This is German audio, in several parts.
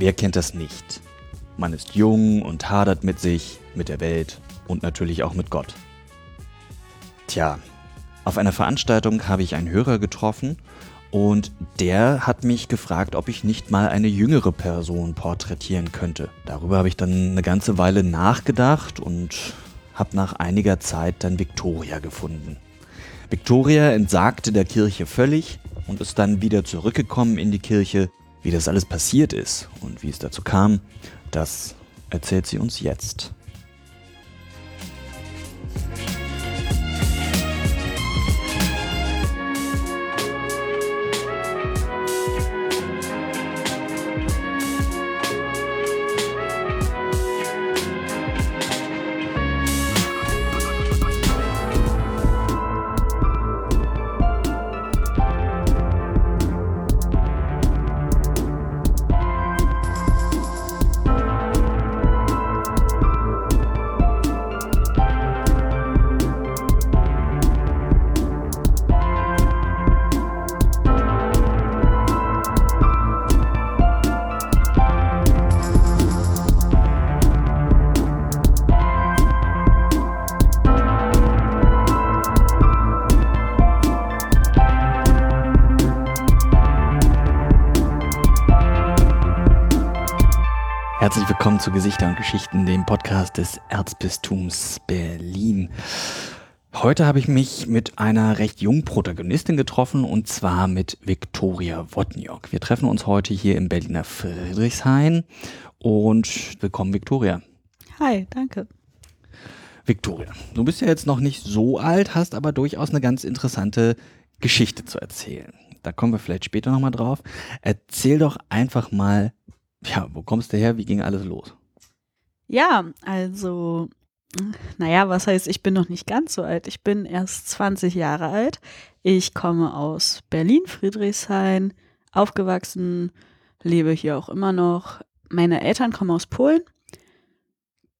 Wer kennt das nicht? Man ist jung und hadert mit sich, mit der Welt und natürlich auch mit Gott. Tja, auf einer Veranstaltung habe ich einen Hörer getroffen und der hat mich gefragt, ob ich nicht mal eine jüngere Person porträtieren könnte. Darüber habe ich dann eine ganze Weile nachgedacht und habe nach einiger Zeit dann Victoria gefunden. Victoria entsagte der Kirche völlig und ist dann wieder zurückgekommen in die Kirche. Wie das alles passiert ist und wie es dazu kam, das erzählt sie uns jetzt. Willkommen zu Gesichter und Geschichten, dem Podcast des Erzbistums Berlin. Heute habe ich mich mit einer recht jungen Protagonistin getroffen und zwar mit Viktoria Wotniok. Wir treffen uns heute hier im Berliner Friedrichshain und willkommen Viktoria. Hi, danke. Viktoria, du bist ja jetzt noch nicht so alt, hast aber durchaus eine ganz interessante Geschichte zu erzählen. Da kommen wir vielleicht später nochmal drauf. Erzähl doch einfach mal, ja, wo kommst du her? Wie ging alles los? Ja, also, naja, was heißt, ich bin noch nicht ganz so alt. Ich bin erst 20 Jahre alt. Ich komme aus Berlin, Friedrichshain, aufgewachsen, lebe hier auch immer noch. Meine Eltern kommen aus Polen.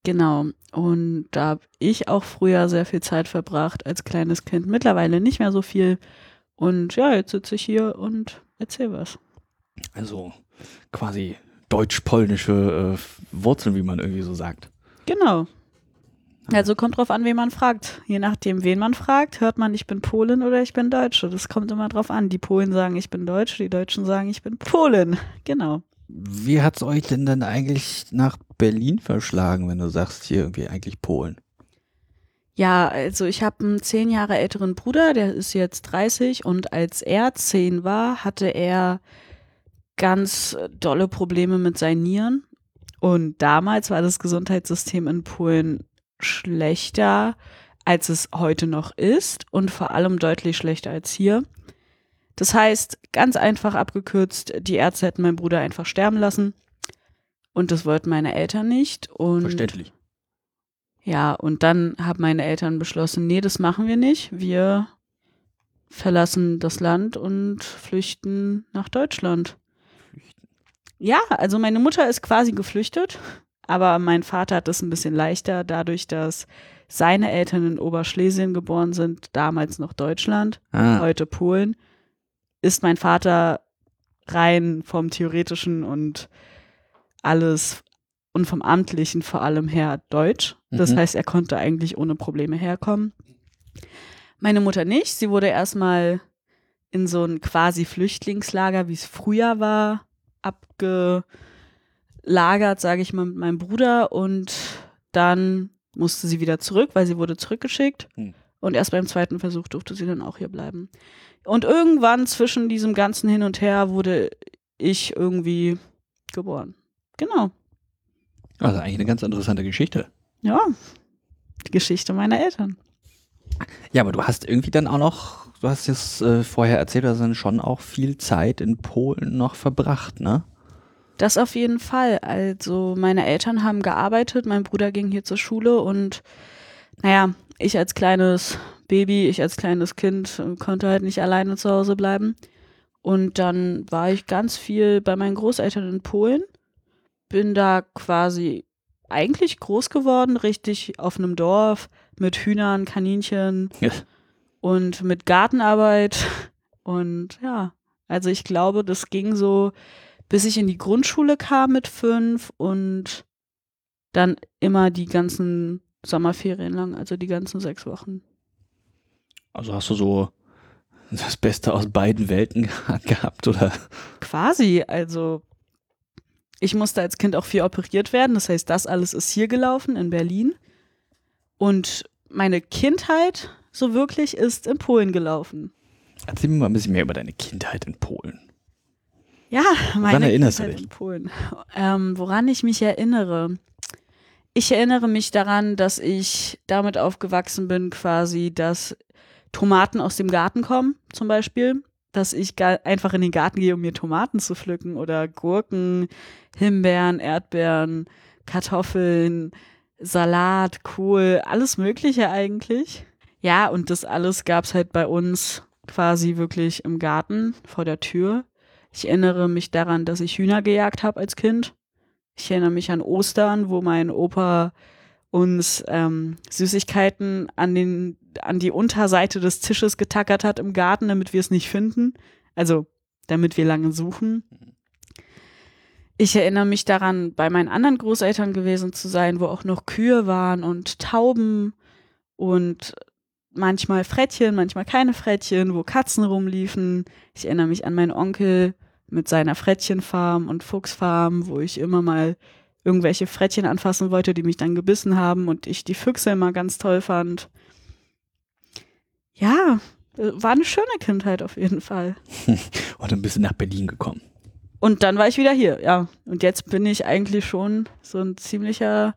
Genau. Und da habe ich auch früher sehr viel Zeit verbracht als kleines Kind. Mittlerweile nicht mehr so viel. Und ja, jetzt sitze ich hier und erzähle was. Also quasi deutsch-polnische äh, Wurzeln, wie man irgendwie so sagt. Genau. Also kommt drauf an, wen man fragt. Je nachdem, wen man fragt, hört man, ich bin Polin oder ich bin Deutsche. Das kommt immer drauf an. Die Polen sagen, ich bin Deutsch, die Deutschen sagen, ich bin Polin. Genau. Wie hat es euch denn dann eigentlich nach Berlin verschlagen, wenn du sagst, hier irgendwie eigentlich Polen? Ja, also ich habe einen zehn Jahre älteren Bruder, der ist jetzt 30 und als er zehn war, hatte er ganz dolle Probleme mit seinen Nieren. Und damals war das Gesundheitssystem in Polen schlechter, als es heute noch ist und vor allem deutlich schlechter als hier. Das heißt, ganz einfach abgekürzt, die Ärzte hätten meinen Bruder einfach sterben lassen. Und das wollten meine Eltern nicht. Und Verständlich. ja, und dann haben meine Eltern beschlossen, nee, das machen wir nicht. Wir verlassen das Land und flüchten nach Deutschland. Ja, also meine Mutter ist quasi geflüchtet, aber mein Vater hat es ein bisschen leichter, dadurch, dass seine Eltern in Oberschlesien geboren sind, damals noch Deutschland, Ah, heute Polen, ist mein Vater rein vom theoretischen und alles und vom amtlichen vor allem her Deutsch. Das Mhm. heißt, er konnte eigentlich ohne Probleme herkommen. Meine Mutter nicht. Sie wurde erstmal in so ein quasi Flüchtlingslager, wie es früher war, abgelagert, sage ich mal, mit meinem Bruder und dann musste sie wieder zurück, weil sie wurde zurückgeschickt. Hm. Und erst beim zweiten Versuch durfte sie dann auch hier bleiben. Und irgendwann zwischen diesem ganzen Hin und Her wurde ich irgendwie geboren. Genau. also eigentlich eine ganz interessante Geschichte. Ja. Die Geschichte meiner Eltern. Ja, aber du hast irgendwie dann auch noch, du hast es äh, vorher erzählt, du hast dann schon auch viel Zeit in Polen noch verbracht, ne? Das auf jeden Fall. Also meine Eltern haben gearbeitet, mein Bruder ging hier zur Schule und naja, ich als kleines Baby, ich als kleines Kind äh, konnte halt nicht alleine zu Hause bleiben. Und dann war ich ganz viel bei meinen Großeltern in Polen, bin da quasi eigentlich groß geworden, richtig auf einem Dorf mit Hühnern, Kaninchen Ja. Und mit Gartenarbeit. Und ja, also ich glaube, das ging so bis ich in die Grundschule kam mit fünf und dann immer die ganzen Sommerferien lang, also die ganzen sechs Wochen. Also hast du so das Beste aus beiden Welten gehabt, oder? Quasi, also ich musste als Kind auch viel operiert werden. Das heißt, das alles ist hier gelaufen in Berlin. Und meine Kindheit, so wirklich, ist in Polen gelaufen. Erzähl mir mal ein bisschen mehr über deine Kindheit in Polen. Ja, meine Woran erinnerst du Kindheit dich? in Polen. Ähm, woran ich mich erinnere. Ich erinnere mich daran, dass ich damit aufgewachsen bin, quasi, dass Tomaten aus dem Garten kommen, zum Beispiel. Dass ich einfach in den Garten gehe, um mir Tomaten zu pflücken oder Gurken, Himbeeren, Erdbeeren, Kartoffeln, Salat, Kohl, alles Mögliche eigentlich. Ja, und das alles gab's halt bei uns quasi wirklich im Garten vor der Tür. Ich erinnere mich daran, dass ich Hühner gejagt habe als Kind. Ich erinnere mich an Ostern, wo mein Opa uns ähm, Süßigkeiten an, den, an die Unterseite des Tisches getackert hat im Garten, damit wir es nicht finden. Also, damit wir lange suchen. Ich erinnere mich daran, bei meinen anderen Großeltern gewesen zu sein, wo auch noch Kühe waren und Tauben und manchmal Frettchen, manchmal keine Frettchen, wo Katzen rumliefen. Ich erinnere mich an meinen Onkel mit seiner Frettchenfarm und Fuchsfarm, wo ich immer mal irgendwelche Frettchen anfassen wollte, die mich dann gebissen haben und ich die Füchse immer ganz toll fand. Ja, äh, war eine schöne Kindheit auf jeden Fall. Und dann bist du nach Berlin gekommen. Und dann war ich wieder hier, ja. Und jetzt bin ich eigentlich schon so ein ziemlicher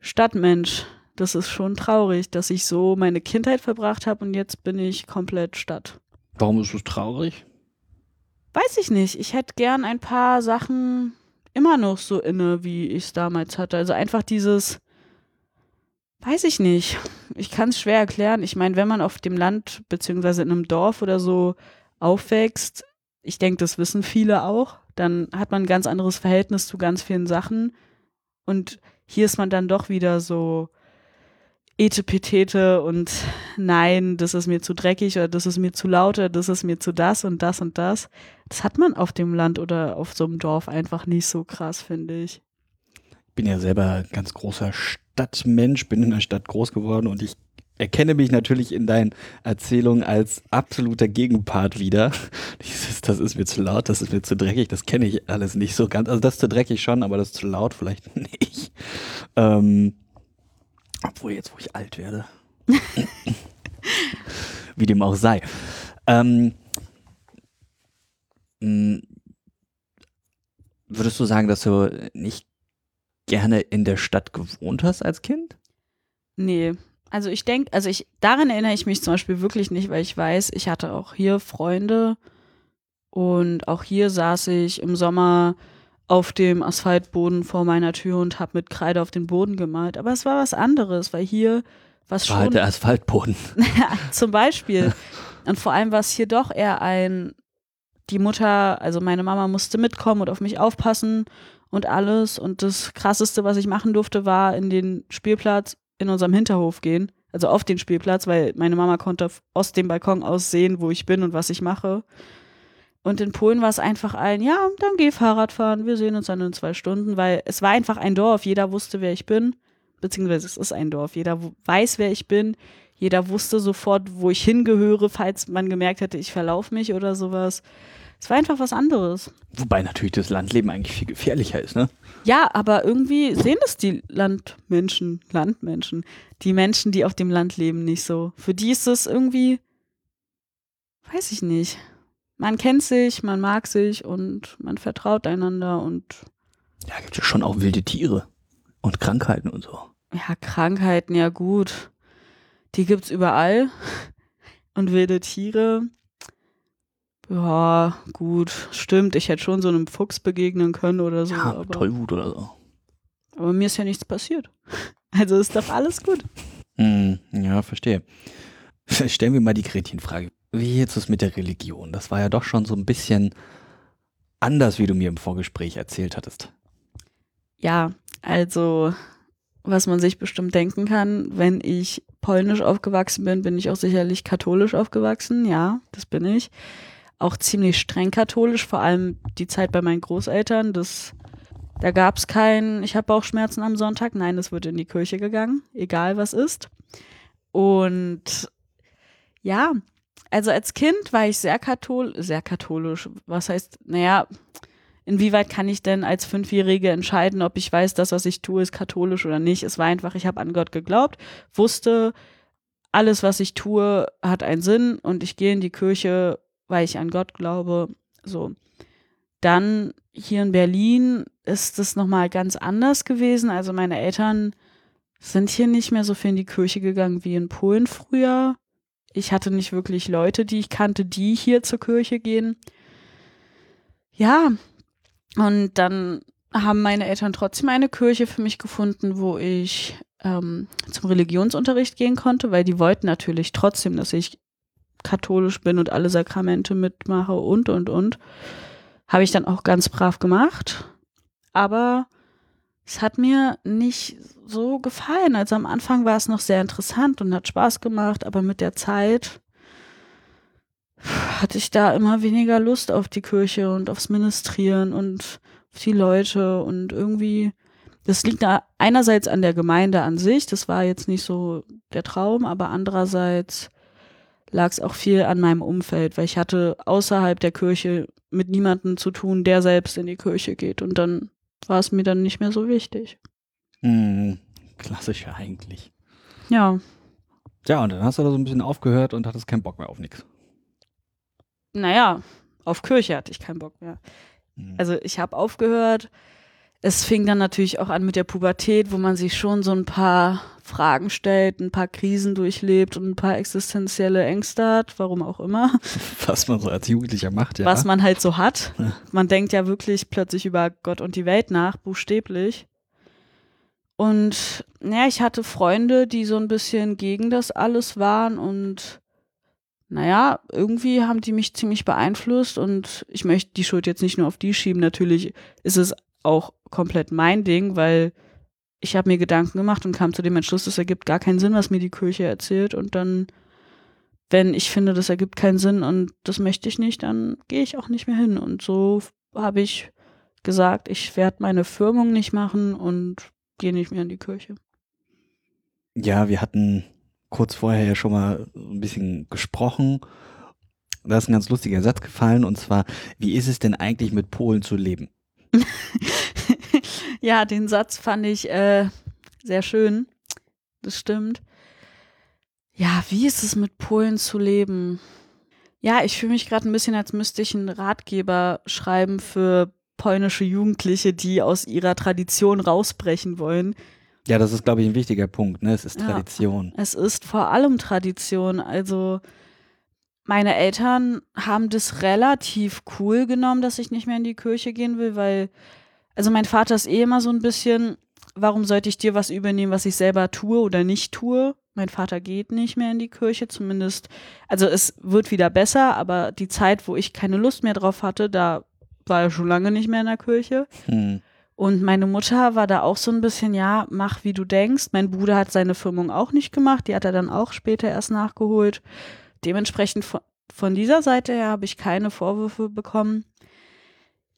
Stadtmensch. Das ist schon traurig, dass ich so meine Kindheit verbracht habe und jetzt bin ich komplett Stadt. Warum ist es traurig? Weiß ich nicht. Ich hätte gern ein paar Sachen immer noch so inne, wie ich es damals hatte. Also einfach dieses, weiß ich nicht. Ich kann es schwer erklären. Ich meine, wenn man auf dem Land beziehungsweise in einem Dorf oder so aufwächst, ich denke, das wissen viele auch, dann hat man ein ganz anderes Verhältnis zu ganz vielen Sachen. Und hier ist man dann doch wieder so Etepetete und nein, das ist mir zu dreckig oder das ist mir zu laut oder das ist mir zu das und das und das. Das hat man auf dem Land oder auf so einem Dorf einfach nicht so krass, finde ich. Ich bin ja selber ganz großer Stadtmensch, bin in der Stadt groß geworden und ich erkenne mich natürlich in deinen Erzählungen als absoluter Gegenpart wieder. Dieses, das ist mir zu laut, das ist mir zu dreckig, das kenne ich alles nicht so ganz. Also das ist zu dreckig schon, aber das ist zu laut vielleicht nicht. Ähm, obwohl jetzt, wo ich alt werde. Wie dem auch sei. Ähm, mh, würdest du sagen, dass du nicht gerne in der Stadt gewohnt hast als Kind? Nee. Also ich denke, also ich, daran erinnere ich mich zum Beispiel wirklich nicht, weil ich weiß, ich hatte auch hier Freunde und auch hier saß ich im Sommer auf dem Asphaltboden vor meiner Tür und habe mit Kreide auf den Boden gemalt. Aber es war was anderes, weil hier was War halt schon der Asphaltboden. zum Beispiel. Und vor allem war es hier doch eher ein, die Mutter, also meine Mama musste mitkommen und auf mich aufpassen und alles. Und das Krasseste, was ich machen durfte, war in den Spielplatz in unserem Hinterhof gehen. Also auf den Spielplatz, weil meine Mama konnte aus dem Balkon aus sehen, wo ich bin und was ich mache. Und in Polen war es einfach ein, ja, dann geh Fahrrad fahren, wir sehen uns dann in zwei Stunden, weil es war einfach ein Dorf, jeder wusste, wer ich bin, beziehungsweise es ist ein Dorf, jeder weiß, wer ich bin, jeder wusste sofort, wo ich hingehöre, falls man gemerkt hätte, ich verlaufe mich oder sowas. Es war einfach was anderes. Wobei natürlich das Landleben eigentlich viel gefährlicher ist, ne? Ja, aber irgendwie sehen es die Landmenschen, Landmenschen, die Menschen, die auf dem Land leben, nicht so. Für die ist es irgendwie, weiß ich nicht. Man kennt sich, man mag sich und man vertraut einander und Ja, gibt ja schon auch wilde Tiere und Krankheiten und so. ja, Krankheiten, ja gut. Die gibt's überall. Und wilde Tiere. Ja, gut, stimmt. Ich hätte schon so einem Fuchs begegnen können oder so. Ja, aber, Tollwut oder so. aber mir ist ja nichts passiert. Also ist doch alles gut. Hm, ja, verstehe. Stellen wir mal die Gretchenfrage. Wie jetzt ist mit der Religion? Das war ja doch schon so ein bisschen anders, wie du mir im Vorgespräch erzählt hattest. Ja, also was man sich bestimmt denken kann, wenn ich polnisch aufgewachsen bin, bin ich auch sicherlich katholisch aufgewachsen. Ja, das bin ich. auch ziemlich streng katholisch, vor allem die Zeit bei meinen Großeltern. Das, da gab es kein, ich habe Bauchschmerzen am Sonntag. Nein, es wird in die Kirche gegangen, egal was ist. Und ja, also als Kind war ich sehr katholisch, sehr katholisch. Was heißt, naja, inwieweit kann ich denn als Fünfjährige entscheiden, ob ich weiß, das, was ich tue, ist katholisch oder nicht? Es war einfach, ich habe an Gott geglaubt, wusste, alles, was ich tue, hat einen Sinn und ich gehe in die Kirche, weil ich an Gott glaube. So. Dann hier in Berlin ist es nochmal ganz anders gewesen. Also meine Eltern sind hier nicht mehr so viel in die Kirche gegangen wie in Polen früher. Ich hatte nicht wirklich Leute, die ich kannte, die hier zur Kirche gehen. Ja, und dann haben meine Eltern trotzdem eine Kirche für mich gefunden, wo ich ähm, zum Religionsunterricht gehen konnte, weil die wollten natürlich trotzdem, dass ich katholisch bin und alle Sakramente mitmache und, und, und. Habe ich dann auch ganz brav gemacht. Aber es hat mir nicht so gefallen. Also am Anfang war es noch sehr interessant und hat Spaß gemacht, aber mit der Zeit hatte ich da immer weniger Lust auf die Kirche und aufs Ministrieren und auf die Leute und irgendwie, das liegt einerseits an der Gemeinde an sich, das war jetzt nicht so der Traum, aber andererseits lag es auch viel an meinem Umfeld, weil ich hatte außerhalb der Kirche mit niemandem zu tun, der selbst in die Kirche geht und dann war es mir dann nicht mehr so wichtig. Hm, klassisch eigentlich. Ja. Ja, und dann hast du da so ein bisschen aufgehört und hattest keinen Bock mehr auf nichts. Naja, auf Kirche hatte ich keinen Bock mehr. Mhm. Also ich habe aufgehört. Es fing dann natürlich auch an mit der Pubertät, wo man sich schon so ein paar Fragen stellt, ein paar Krisen durchlebt und ein paar existenzielle Ängste hat, warum auch immer. Was man so als Jugendlicher macht, ja. Was man halt so hat. Man denkt ja wirklich plötzlich über Gott und die Welt nach, buchstäblich. Und ja, ich hatte Freunde, die so ein bisschen gegen das alles waren und naja, irgendwie haben die mich ziemlich beeinflusst und ich möchte die Schuld jetzt nicht nur auf die schieben. Natürlich ist es auch komplett mein Ding, weil ich habe mir Gedanken gemacht und kam zu dem Entschluss, es ergibt gar keinen Sinn, was mir die Kirche erzählt. Und dann, wenn ich finde, das ergibt keinen Sinn und das möchte ich nicht, dann gehe ich auch nicht mehr hin. Und so habe ich gesagt, ich werde meine Firmung nicht machen und gehe nicht mehr in die Kirche. Ja, wir hatten kurz vorher ja schon mal ein bisschen gesprochen. Da ist ein ganz lustiger Satz gefallen und zwar, wie ist es denn eigentlich mit Polen zu leben? ja, den Satz fand ich äh, sehr schön. Das stimmt. Ja, wie ist es mit Polen zu leben? Ja, ich fühle mich gerade ein bisschen, als müsste ich einen Ratgeber schreiben für polnische Jugendliche, die aus ihrer Tradition rausbrechen wollen. Ja, das ist, glaube ich, ein wichtiger Punkt. Ne? Es ist Ja. Tradition. Es ist vor allem Tradition. Also meine Eltern haben das relativ cool genommen, dass ich nicht mehr in die Kirche gehen will, weil, also mein Vater ist eh immer so ein bisschen, warum sollte ich dir was übernehmen, was ich selber tue oder nicht tue? Mein Vater geht nicht mehr in die Kirche, zumindest, also es wird wieder besser, aber die Zeit, wo ich keine Lust mehr drauf hatte, da war er schon lange nicht mehr in der Kirche. Hm. Und meine Mutter war da auch so ein bisschen, ja, mach wie du denkst. Mein Bruder hat seine Firmung auch nicht gemacht, die hat er dann auch später erst nachgeholt. Dementsprechend von, von dieser Seite her habe ich keine Vorwürfe bekommen.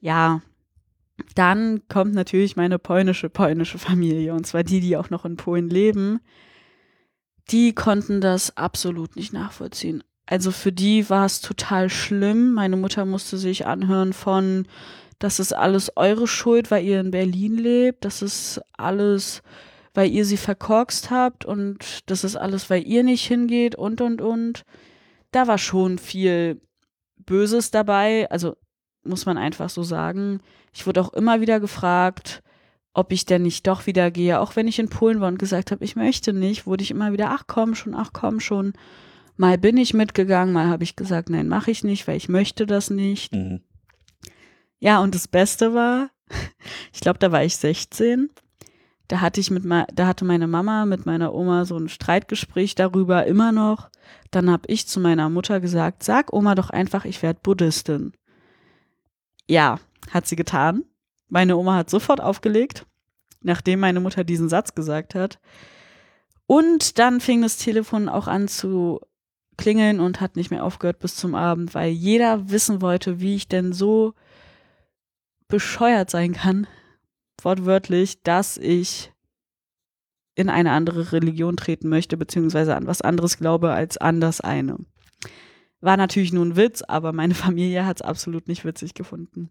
Ja, dann kommt natürlich meine polnische, polnische Familie, und zwar die, die auch noch in Polen leben. Die konnten das absolut nicht nachvollziehen. Also für die war es total schlimm. Meine Mutter musste sich anhören von, das ist alles eure Schuld, weil ihr in Berlin lebt. Das ist alles, weil ihr sie verkorkst habt und das ist alles, weil ihr nicht hingeht und, und, und. Da war schon viel Böses dabei. Also muss man einfach so sagen. Ich wurde auch immer wieder gefragt, ob ich denn nicht doch wieder gehe. Auch wenn ich in Polen war und gesagt habe, ich möchte nicht, wurde ich immer wieder, ach komm schon, ach komm schon. Mal bin ich mitgegangen, mal habe ich gesagt, nein, mache ich nicht, weil ich möchte das nicht. Mhm. Ja, und das Beste war, ich glaube, da war ich 16. Da hatte ich mit da hatte meine Mama mit meiner Oma so ein Streitgespräch darüber immer noch. Dann habe ich zu meiner Mutter gesagt, sag Oma doch einfach, ich werde Buddhistin. Ja, hat sie getan. Meine Oma hat sofort aufgelegt, nachdem meine Mutter diesen Satz gesagt hat. Und dann fing das Telefon auch an zu klingeln und hat nicht mehr aufgehört bis zum Abend, weil jeder wissen wollte, wie ich denn so bescheuert sein kann, wortwörtlich, dass ich in eine andere Religion treten möchte, beziehungsweise an was anderes glaube als an das eine. War natürlich nur ein Witz, aber meine Familie hat es absolut nicht witzig gefunden.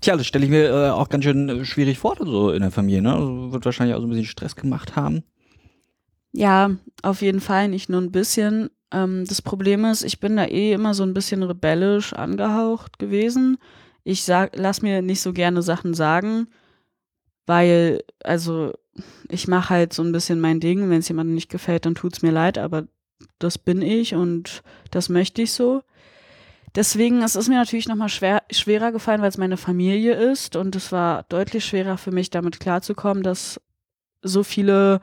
Tja, das stelle ich mir äh, auch ganz schön äh, schwierig vor, so in der Familie. Ne? Also wird wahrscheinlich auch so ein bisschen Stress gemacht haben. Ja, auf jeden Fall, nicht nur ein bisschen. Ähm, das Problem ist, ich bin da eh immer so ein bisschen rebellisch angehaucht gewesen. Ich sag, lass mir nicht so gerne Sachen sagen, weil, also, ich mache halt so ein bisschen mein Ding. Wenn es jemandem nicht gefällt, dann tut's mir leid, aber das bin ich und das möchte ich so. Deswegen es ist mir natürlich nochmal schwer, schwerer gefallen, weil es meine Familie ist und es war deutlich schwerer für mich, damit klarzukommen, dass so viele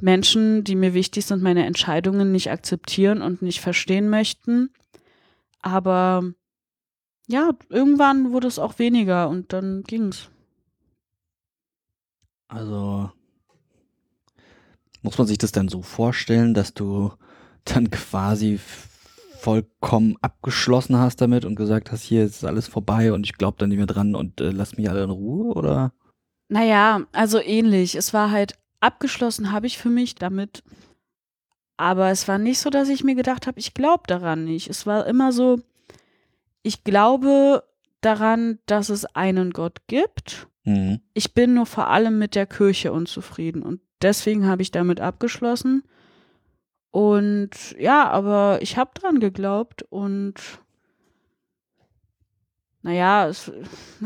Menschen, die mir wichtig sind, meine Entscheidungen nicht akzeptieren und nicht verstehen möchten. Aber ja, irgendwann wurde es auch weniger und dann ging's. Also muss man sich das dann so vorstellen, dass du dann quasi vollkommen abgeschlossen hast damit und gesagt hast, hier ist alles vorbei und ich glaube da nicht mehr dran und äh, lass mich alle in Ruhe, oder? Naja, also ähnlich. Es war halt abgeschlossen, habe ich für mich damit. Aber es war nicht so, dass ich mir gedacht habe, ich glaube daran nicht. Es war immer so, ich glaube daran, dass es einen Gott gibt. Mhm. Ich bin nur vor allem mit der Kirche unzufrieden und deswegen habe ich damit abgeschlossen. Und ja, aber ich habe dran geglaubt und naja, es,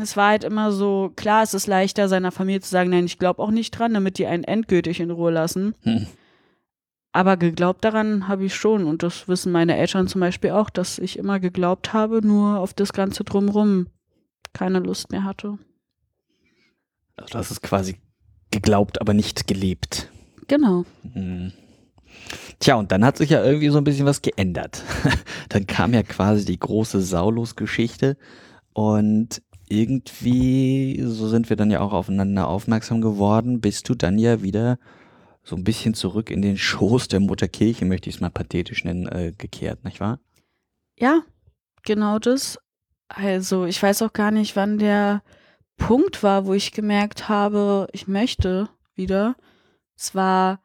es war halt immer so, klar, es ist leichter, seiner Familie zu sagen, nein, ich glaube auch nicht dran, damit die einen endgültig in Ruhe lassen. Hm. Aber geglaubt daran habe ich schon. Und das wissen meine Eltern zum Beispiel auch, dass ich immer geglaubt habe, nur auf das Ganze drumrum keine Lust mehr hatte. Also du hast es quasi geglaubt, aber nicht gelebt. Genau. Hm. Tja, und dann hat sich ja irgendwie so ein bisschen was geändert. dann kam ja quasi die große Saulus-Geschichte und irgendwie, so sind wir dann ja auch aufeinander aufmerksam geworden, bist du dann ja wieder so ein bisschen zurück in den Schoß der Mutterkirche, möchte ich es mal pathetisch nennen, äh, gekehrt, nicht wahr? Ja, genau das. Also, ich weiß auch gar nicht, wann der Punkt war, wo ich gemerkt habe, ich möchte wieder. Es war,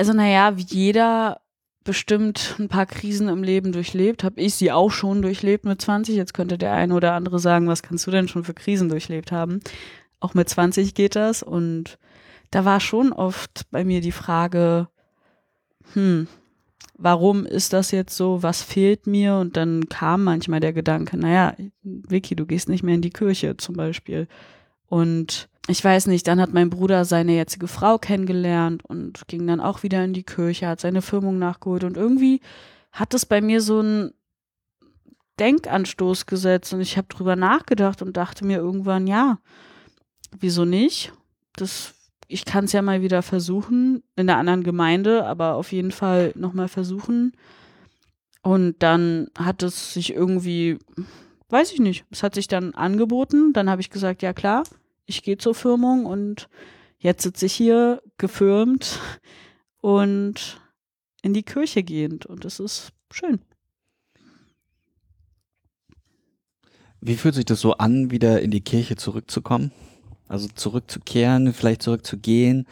also naja, wie jeder bestimmt ein paar Krisen im Leben durchlebt, habe ich sie auch schon durchlebt mit 20. Jetzt könnte der eine oder andere sagen, was kannst du denn schon für Krisen durchlebt haben? Auch mit 20 geht das und da war schon oft bei mir die Frage, hm, warum ist das jetzt so? Was fehlt mir? Und dann kam manchmal der Gedanke, naja, Vicky, du gehst nicht mehr in die Kirche zum Beispiel. Und ich weiß nicht, dann hat mein Bruder seine jetzige Frau kennengelernt und ging dann auch wieder in die Kirche, hat seine Firmung nachgeholt und irgendwie hat es bei mir so einen Denkanstoß gesetzt und ich habe drüber nachgedacht und dachte mir irgendwann, ja, wieso nicht? Das, ich kann es ja mal wieder versuchen, in einer anderen Gemeinde, aber auf jeden Fall nochmal versuchen. Und dann hat es sich irgendwie, weiß ich nicht, es hat sich dann angeboten. Dann habe ich gesagt, ja klar, ich gehe zur Firmung und jetzt sitze ich hier gefirmt und in die Kirche gehend und es ist schön. Wie fühlt sich das so an, wieder in die Kirche zurückzukommen? Also zurückzukehren, vielleicht zurückzugehen,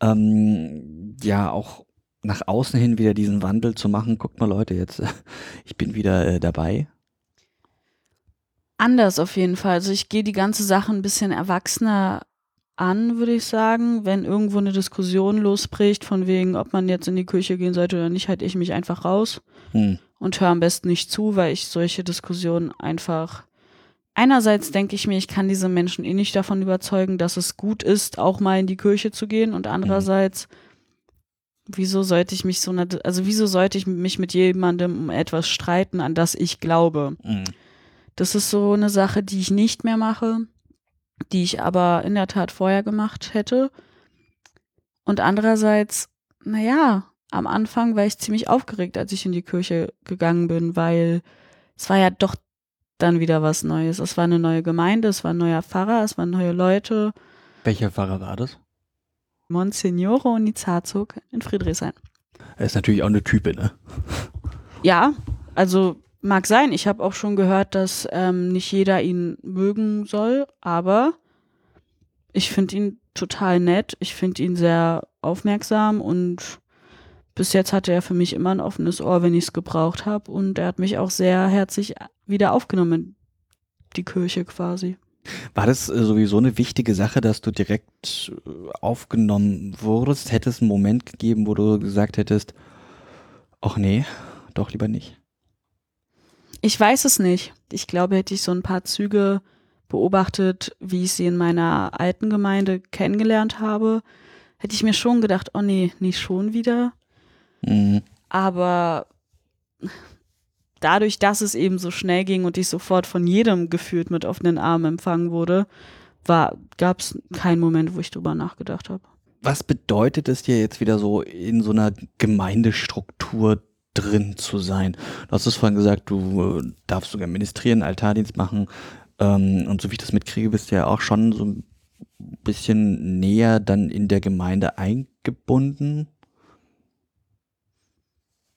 ähm, ja auch nach außen hin wieder diesen Wandel zu machen. Guckt mal Leute, jetzt ich bin wieder äh, dabei. Anders auf jeden Fall. Also ich gehe die ganze Sache ein bisschen erwachsener an, würde ich sagen. Wenn irgendwo eine Diskussion losbricht, von wegen, ob man jetzt in die Kirche gehen sollte oder nicht, halte ich mich einfach raus Hm. und höre am besten nicht zu, weil ich solche Diskussionen einfach. Einerseits denke ich mir, ich kann diese Menschen eh nicht davon überzeugen, dass es gut ist, auch mal in die Kirche zu gehen. Und andererseits, wieso sollte ich mich so, also wieso sollte ich mich mit jemandem um etwas streiten, an das ich glaube? Hm. Das ist so eine Sache, die ich nicht mehr mache, die ich aber in der Tat vorher gemacht hätte. Und andererseits, naja, am Anfang war ich ziemlich aufgeregt, als ich in die Kirche gegangen bin, weil es war ja doch dann wieder was Neues. Es war eine neue Gemeinde, es war ein neuer Pfarrer, es waren neue Leute. Welcher Pfarrer war das? Monsignore Onizazog in Friedrichshain. Er ist natürlich auch eine Type, ne? Ja, also mag sein. Ich habe auch schon gehört, dass ähm, nicht jeder ihn mögen soll, aber ich finde ihn total nett. Ich finde ihn sehr aufmerksam und bis jetzt hatte er für mich immer ein offenes Ohr, wenn ich es gebraucht habe. Und er hat mich auch sehr herzlich wieder aufgenommen, die Kirche quasi. War das äh, sowieso eine wichtige Sache, dass du direkt äh, aufgenommen wurdest? Hätte es einen Moment gegeben, wo du gesagt hättest, ach nee, doch lieber nicht? Ich weiß es nicht. Ich glaube, hätte ich so ein paar Züge beobachtet, wie ich sie in meiner alten Gemeinde kennengelernt habe, hätte ich mir schon gedacht, oh nee, nicht schon wieder. Mhm. Aber dadurch, dass es eben so schnell ging und ich sofort von jedem gefühlt mit offenen Armen empfangen wurde, gab es keinen Moment, wo ich drüber nachgedacht habe. Was bedeutet es dir jetzt wieder so in so einer Gemeindestruktur drin zu sein? Du hast es vorhin gesagt, du äh, darfst sogar ministrieren, Altardienst machen. Ähm, und so wie ich das mitkriege, bist du ja auch schon so ein bisschen näher dann in der Gemeinde eingebunden.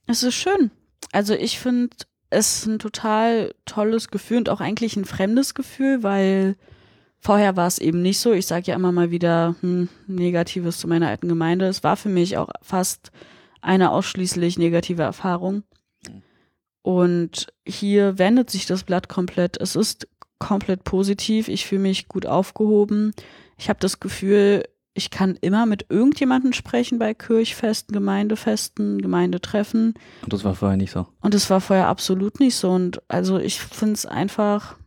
Es ist schön. Also ich finde es ein total tolles Gefühl und auch eigentlich ein fremdes Gefühl, weil vorher war es eben nicht so. Ich sage ja immer mal wieder hm, Negatives zu meiner alten Gemeinde. Es war für mich auch fast eine ausschließlich negative Erfahrung. Und hier wendet sich das Blatt komplett. Es ist komplett positiv. Ich fühle mich gut aufgehoben. Ich habe das Gefühl, ich kann immer mit irgendjemandem sprechen bei Kirchfesten, Gemeindefesten, Gemeindetreffen. Und das war vorher nicht so. Und das war vorher absolut nicht so. Und also ich finde es einfach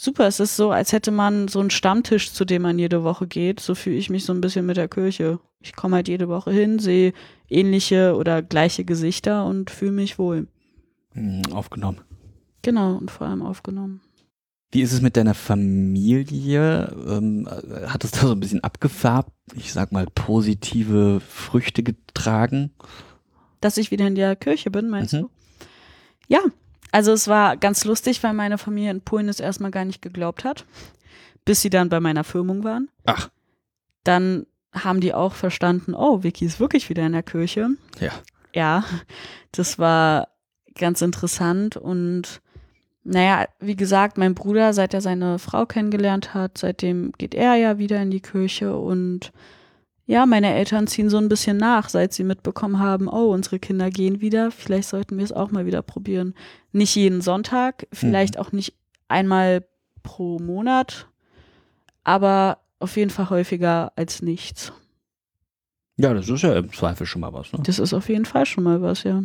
super. Es ist so, als hätte man so einen Stammtisch, zu dem man jede Woche geht. So fühle ich mich so ein bisschen mit der Kirche. Ich komme halt jede Woche hin, sehe ähnliche oder gleiche Gesichter und fühle mich wohl. Hm, aufgenommen. Genau, und vor allem aufgenommen. Wie ist es mit deiner Familie? Ähm, hat es da so ein bisschen abgefärbt, ich sag mal, positive Früchte getragen? Dass ich wieder in der Kirche bin, meinst mhm. du? Ja, also es war ganz lustig, weil meine Familie in Polen es erstmal gar nicht geglaubt hat, bis sie dann bei meiner Firmung waren. Ach. Dann haben die auch verstanden, oh, Vicky ist wirklich wieder in der Kirche. Ja. Ja, das war ganz interessant und naja, wie gesagt, mein Bruder, seit er seine Frau kennengelernt hat, seitdem geht er ja wieder in die Kirche und ja, meine Eltern ziehen so ein bisschen nach, seit sie mitbekommen haben, oh, unsere Kinder gehen wieder, vielleicht sollten wir es auch mal wieder probieren. Nicht jeden Sonntag, vielleicht mhm. auch nicht einmal pro Monat, aber auf jeden Fall häufiger als nichts. Ja, das ist ja im Zweifel schon mal was, ne? Das ist auf jeden Fall schon mal was, ja.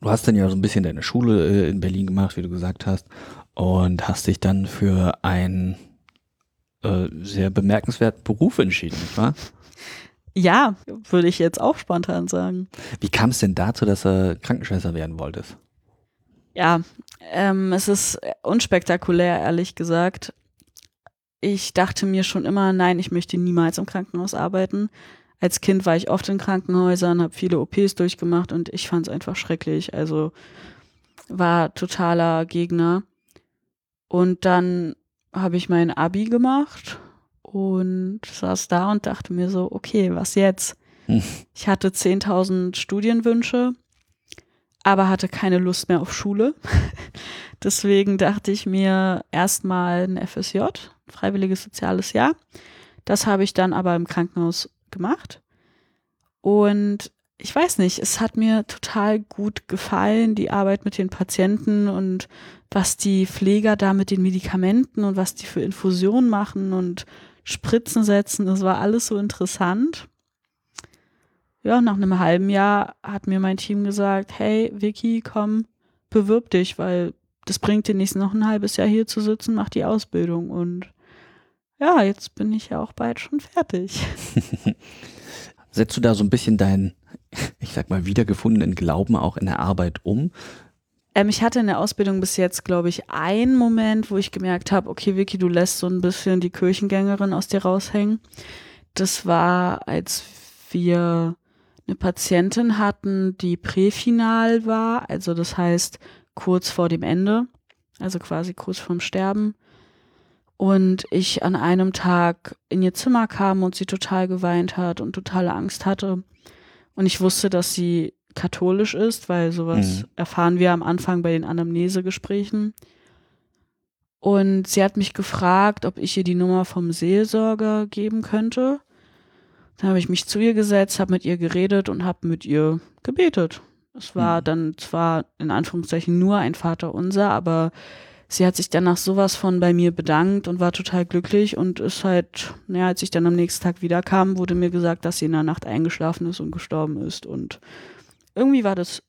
Du hast dann ja so ein bisschen deine Schule äh, in Berlin gemacht, wie du gesagt hast, und hast dich dann für einen äh, sehr bemerkenswerten Beruf entschieden, nicht wahr? Ja, würde ich jetzt auch spontan sagen. Wie kam es denn dazu, dass du Krankenschwester werden wolltest? Ja, ähm, es ist unspektakulär, ehrlich gesagt. Ich dachte mir schon immer, nein, ich möchte niemals im Krankenhaus arbeiten als Kind war ich oft in Krankenhäusern, habe viele OPs durchgemacht und ich fand es einfach schrecklich. Also war totaler Gegner. Und dann habe ich mein Abi gemacht und saß da und dachte mir so, okay, was jetzt? Hm. Ich hatte 10.000 Studienwünsche, aber hatte keine Lust mehr auf Schule. Deswegen dachte ich mir erstmal ein FSJ, freiwilliges soziales Jahr. Das habe ich dann aber im Krankenhaus gemacht. Und ich weiß nicht, es hat mir total gut gefallen, die Arbeit mit den Patienten und was die Pfleger da mit den Medikamenten und was die für Infusionen machen und Spritzen setzen. Das war alles so interessant. Ja, nach einem halben Jahr hat mir mein Team gesagt, hey Vicky, komm, bewirb dich, weil das bringt dir nichts, noch ein halbes Jahr hier zu sitzen, mach die Ausbildung. Und ja, jetzt bin ich ja auch bald schon fertig. Setzt du da so ein bisschen deinen, ich sag mal, wiedergefundenen Glauben auch in der Arbeit um? Ähm, ich hatte in der Ausbildung bis jetzt, glaube ich, einen Moment, wo ich gemerkt habe, okay, Vicky, du lässt so ein bisschen die Kirchengängerin aus dir raushängen. Das war, als wir eine Patientin hatten, die präfinal war, also das heißt kurz vor dem Ende, also quasi kurz vorm Sterben und ich an einem Tag in ihr Zimmer kam und sie total geweint hat und totale Angst hatte. Und ich wusste, dass sie katholisch ist, weil sowas Mhm. erfahren wir am Anfang bei den Anamnesegesprächen. Und sie hat mich gefragt, ob ich ihr die Nummer vom Seelsorger geben könnte. Dann habe ich mich zu ihr gesetzt, habe mit ihr geredet und habe mit ihr gebetet. Es war Mhm. dann zwar in Anführungszeichen nur ein Vaterunser, aber sie hat sich danach sowas von bei mir bedankt und war total glücklich und ist halt, naja, als ich dann am nächsten Tag wiederkam, wurde mir gesagt, dass sie in der Nacht eingeschlafen ist und gestorben ist. Und irgendwie war das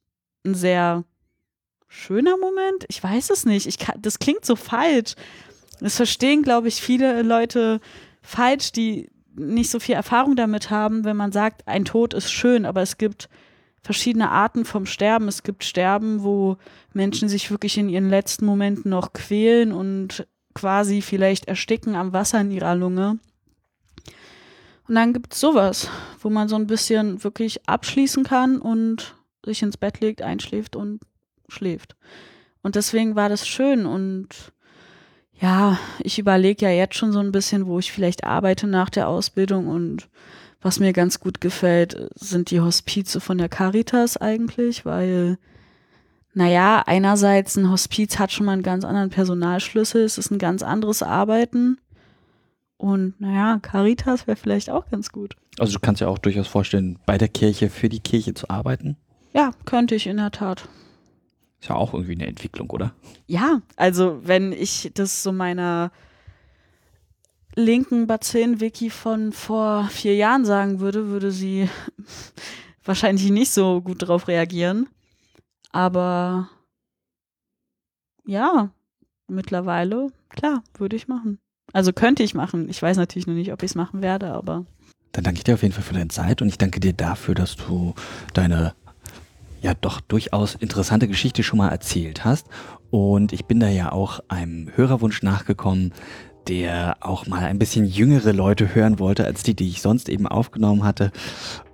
ein sehr schöner Moment. Ich weiß es nicht. Ich kann, das klingt so falsch. Das verstehen, glaube ich, viele Leute falsch, die nicht so viel Erfahrung damit haben, wenn man sagt, ein Tod ist schön, aber es gibt verschiedene Arten vom Sterben. Es gibt Sterben, wo Menschen sich wirklich in ihren letzten Momenten noch quälen und quasi vielleicht ersticken am Wasser in ihrer Lunge. Und dann gibt es sowas, wo man so ein bisschen wirklich abschließen kann und sich ins Bett legt, einschläft und schläft. Und deswegen war das schön und ja, ich überlege ja jetzt schon so ein bisschen, wo ich vielleicht arbeite nach der Ausbildung und was mir ganz gut gefällt, sind die Hospize von der Caritas eigentlich, weil, naja, einerseits ein Hospiz hat schon mal einen ganz anderen Personalschlüssel, es ist ein ganz anderes Arbeiten. Und naja, Caritas wäre vielleicht auch ganz gut. Also du kannst ja auch durchaus vorstellen, bei der Kirche für die Kirche zu arbeiten. Ja, könnte ich in der Tat. Ist ja auch irgendwie eine Entwicklung, oder? Ja, also wenn ich das so meiner linken Bazillen-Wiki von vor vier Jahren sagen würde, würde sie wahrscheinlich nicht so gut darauf reagieren. Aber ja, mittlerweile, klar, würde ich machen. Also könnte ich machen. Ich weiß natürlich noch nicht, ob ich es machen werde, aber Dann danke ich dir auf jeden Fall für deine Zeit und ich danke dir dafür, dass du deine ja doch durchaus interessante Geschichte schon mal erzählt hast. Und ich bin da ja auch einem Hörerwunsch nachgekommen, der auch mal ein bisschen jüngere Leute hören wollte, als die, die ich sonst eben aufgenommen hatte.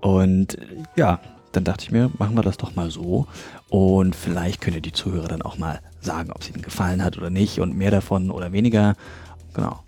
Und ja, dann dachte ich mir, machen wir das doch mal so. Und vielleicht können die Zuhörer dann auch mal sagen, ob es ihnen gefallen hat oder nicht und mehr davon oder weniger. Genau.